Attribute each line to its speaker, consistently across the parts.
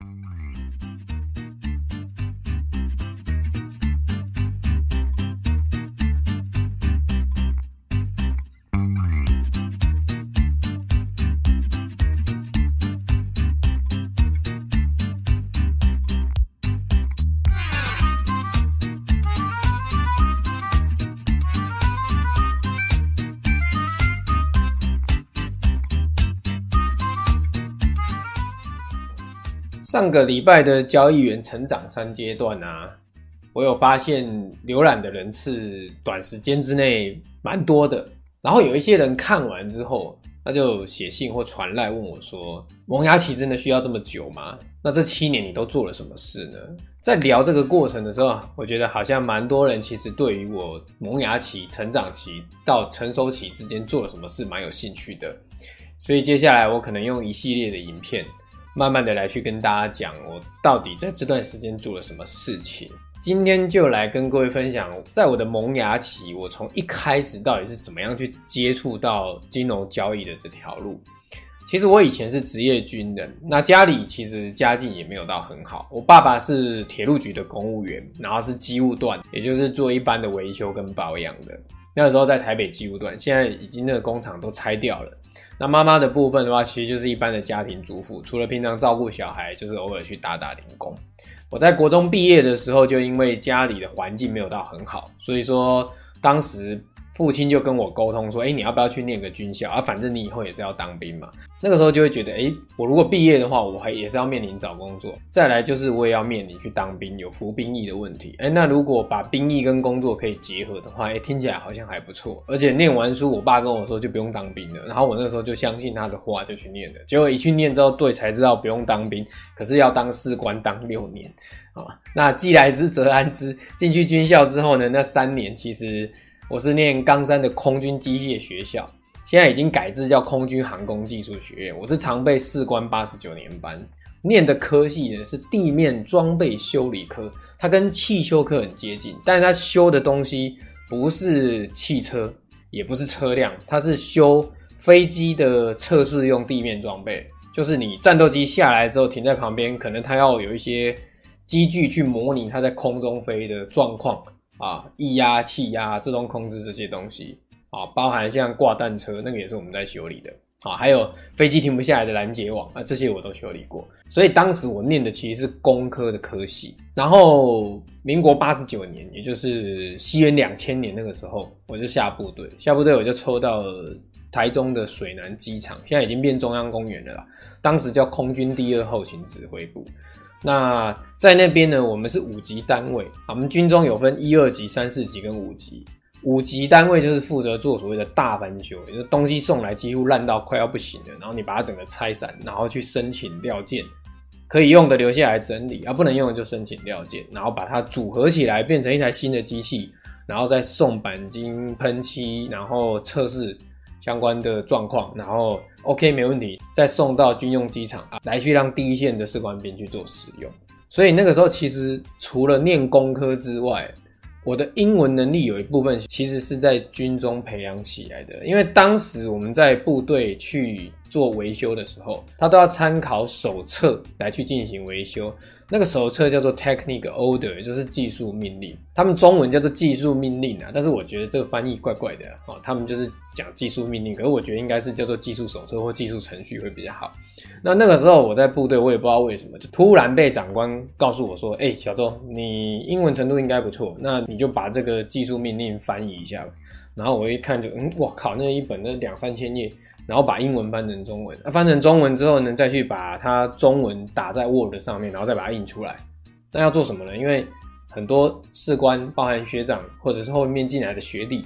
Speaker 1: Bye. 上个礼拜的交易员成长三阶段啊，我有发现浏览的人次短时间之内蛮多的，然后有一些人看完之后，他就写信或传赖问我说：“萌芽期真的需要这么久吗？那这七年你都做了什么事呢？”在聊这个过程的时候，我觉得好像蛮多人其实对于我萌芽期、成长期到成熟期之间做了什么事蛮有兴趣的。所以接下来我可能用一系列的影片，慢慢的来去跟大家讲我到底在这段时间做了什么事情。今天就来跟各位分享，在我的萌芽期，我从一开始到底是怎么样去接触到金融交易的这条路。其实我以前是职业军人，那家里其实家境也没有到很好。我爸爸是铁路局的公务员，然后是机务段，也就是做一般的维修跟保养的。那个时候在台北机务段，现在已经那个工厂都拆掉了。那妈妈的部分的话，其实就是一般的家庭主妇，除了平常照顾小孩，就是偶尔去打打零工。我在国中毕业的时候，就因为家里的环境没有到很好，所以说当时父亲就跟我沟通说：“哎，你要不要去念个军校啊？反正你以后也是要当兵嘛。”那个时候就会觉得：“哎，我如果毕业的话，我还也是要面临找工作，再来就是我也要面临去当兵，有服兵役的问题。哎，那如果把兵役跟工作可以结合的话，哎，听起来好像还不错。而且念完书，我爸跟我说就不用当兵了，然后我那时候就相信他的话，就去念了。结果一去念之后，对，才知道不用当兵，可是要当士官，当六年。”啊，那既来之则安之。进去军校之后呢，那三年其实我是念冈山的空军机械学校，现在已经改制叫空军航空技术学院。我是常备士官八十九年班，念的科系呢是地面装备修理科，它跟汽修科很接近，但是它修的东西不是汽车，也不是车辆，它是修飞机的测试用地面装备，就是你战斗机下来之后停在旁边，可能它要有一些。机具去模拟它在空中飞的状况啊，液压、气压、自动控制这些东西啊，包含像挂弹车那个也是我们在修理的啊，还有飞机停不下来的拦截网啊，这些我都修理过。所以当时我念的其实是工科的科系。然后民国八十九年，也就是西元两千年那个时候，我就下部队，下部队我就抽到台中的水南机场，现在已经变中央公园了啦，当时叫空军第二后勤指挥部。那在那边呢，我们是五级单位啊。我们军中有分一二级、三四级跟五级。五级单位就是负责做所谓的大翻修，就是东西送来几乎烂到快要不行了，然后你把它整个拆散，然后去申请料件，可以用的留下来整理，啊不能用的就申请料件，然后把它组合起来变成一台新的机器，然后再送钣金喷漆，然后测试。相关的状况，然后 OK 没问题，再送到军用机场啊，来去让第一线的士官兵去做使用。所以那个时候其实除了念工科之外，我的英文能力有一部分其实是在军中培养起来的。因为当时我们在部队去做维修的时候，他都要参考手册来去进行维修。那个手册叫做 Technical Order，也就是技术命令。他们中文叫做技术命令啊，但是我觉得这个翻译怪怪的哦。他们就是讲技术命令，可是我觉得应该是叫做技术手册或技术程序会比较好。那那个时候我在部队，我也不知道为什么，就突然被长官告诉我说：“哎，小周，你英文程度应该不错，那你就把这个技术命令翻译一下吧。”然后我一看就，嗯，我靠，那一本那两三千页。然后把英文翻成中文，翻成中文之后呢，再去把它中文打在 Word 上面，然后再把它印出来。那要做什么呢？因为很多士官，包含学长或者是后面进来的学弟，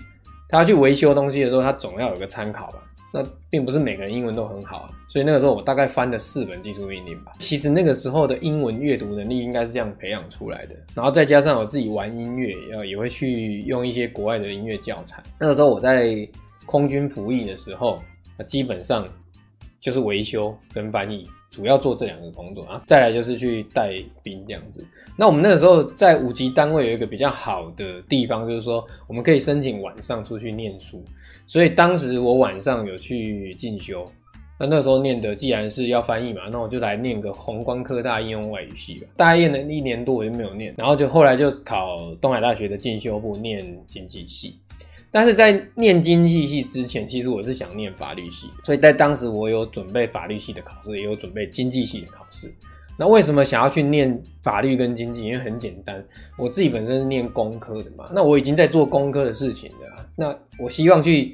Speaker 1: 他去维修东西的时候，他总要有个参考吧。那并不是每个人英文都很好，所以那个时候我大概翻了四本技术命令吧。其实那个时候的英文阅读能力应该是这样培养出来的。然后再加上我自己玩音乐，要也会去用一些国外的音乐教材。那个时候我在空军服役的时候。那基本上就是维修跟翻译，主要做这两个工作啊。再来就是去带兵这样子。那我们那个时候在五级单位有一个比较好的地方，就是说我们可以申请晚上出去念书。所以当时我晚上有去进修。那那时候念的既然是要翻译嘛，那我就来念个宏观科大应用外语系吧。大一的一年多我就没有念，然后就后来就考东海大学的进修部念经济系。但是在念经济系之前，其实我是想念法律系，所以在当时我有准备法律系的考试，也有准备经济系的考试。那为什么想要去念法律跟经济？因为很简单，我自己本身是念工科的嘛，那我已经在做工科的事情了，那我希望去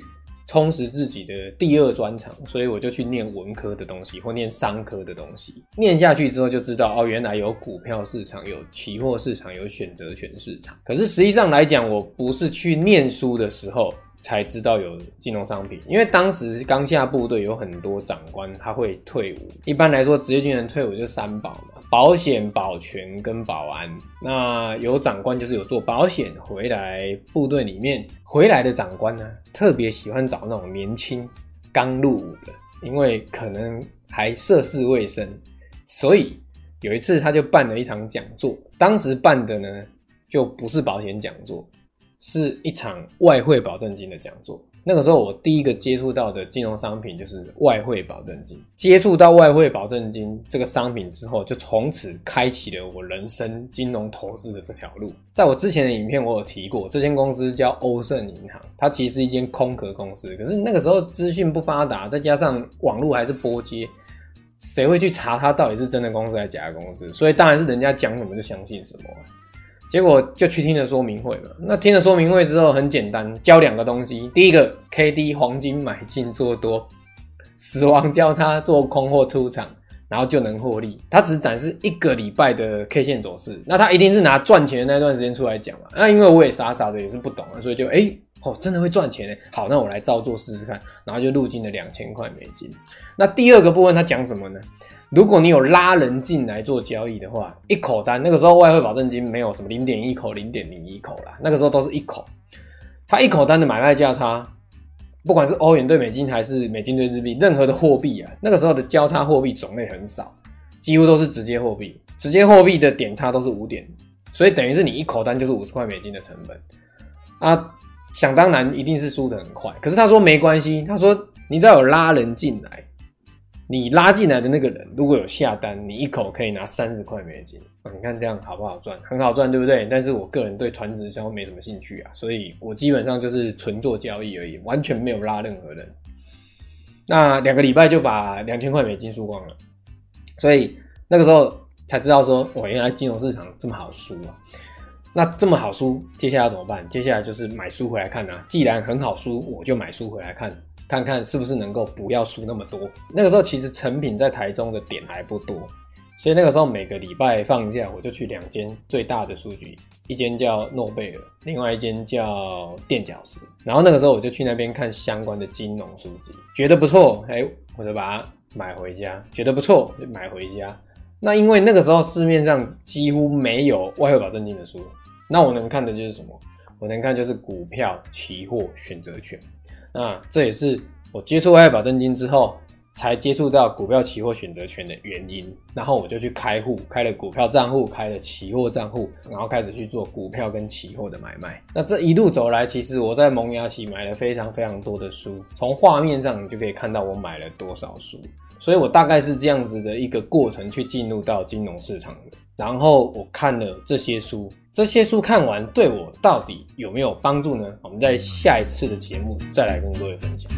Speaker 1: 充实自己的第二专长，所以我就去念文科的东西或念商科的东西。念下去之后就知道，哦，原来有股票市场、有期货市场、有选择权市场。可是实际上来讲，我不是去念书的时候。才知道有金融商品，因为当时刚下部队，有很多长官他会退伍。一般来说，职业军人退伍就三保嘛：保险、保全跟保安。那有长官就是有做保险回来部队里面回来的长官呢，特别喜欢找那种年轻刚入伍的，因为可能还涉世未深，所以有一次他就办了一场讲座。当时办的呢，就不是保险讲座。是一场外汇保证金的讲座。那个时候，我第一个接触到的金融商品就是外汇保证金。接触到外汇保证金这个商品之后，就从此开启了我人生金融投资的这条路。在我之前的影片，我有提过，这间公司叫欧盛银行，它其实是一间空壳公司。可是那个时候资讯不发达，再加上网络还是拨接，谁会去查它到底是真的公司还是假的公司？所以当然是人家讲什么就相信什么。结果就去听了说明会嘛。那听了说明会之后，很简单，教两个东西。第一个，K D 黄金买进做多，死亡交叉做空或出场，然后就能获利。他只展示一个礼拜的 K 线走势，那他一定是拿赚钱那段时间出来讲嘛。那因为我也傻傻的也是不懂啊，所以就哎、哦，真的会赚钱呢。好，那我来照做试试看，然后就入金了两千块美金。那第二个部分他讲什么呢？如果你有拉人进来做交易的话，一口单，那个时候外汇保证金没有什么零点一口、零点零一口啦，那个时候都是一口。它一口单的买卖价差，不管是欧元兑美金还是美金兑日币，任何的货币啊，那个时候的交叉货币种类很少，几乎都是直接货币。直接货币的点差都是五点，所以等于是你一口单就是五十块美金的成本啊，想当然一定是输得很快。可是他说没关系，他说你只要有拉人进来。你拉进来的那个人如果有下单，你一口可以拿三十块美金，你看这样好不好赚？很好赚，对不对？但是我个人对传直销没什么兴趣啊，所以我基本上就是纯做交易而已，完全没有拉任何人。那两个礼拜就把两千块美金输光了，所以那个时候才知道说，我原来金融市场这么好输啊！那这么好书，接下来要怎么办？接下来就是买书回来看啊！既然很好书，我就买书回来看。看看是不是能够不要输那么多。那个时候其实成品在台中的点还不多，所以那个时候每个礼拜放假我就去两间最大的书局，一间叫诺贝尔，另外一间叫垫脚石。然后那个时候我就去那边看相关的金融书籍，觉得不错，哎，我就把它买回家。觉得不错，就买回家。那因为那个时候市面上几乎没有外汇保证金的书，那我能看的就是什么？我能看就是股票、期货、选择权。那这也是我接触外保证金之后，才接触到股票、期货、选择权的原因。然后我就去开户，开了股票账户，开了期货账户，然后开始去做股票跟期货的买卖。那这一路走来，其实我在萌芽期买了非常非常多的书，从画面上你就可以看到我买了多少书。所以我大概是这样子的一个过程去进入到金融市场的。然后我看了这些书。这些书看完对我到底有没有帮助呢？我们在下一次的节目再来跟各位分享。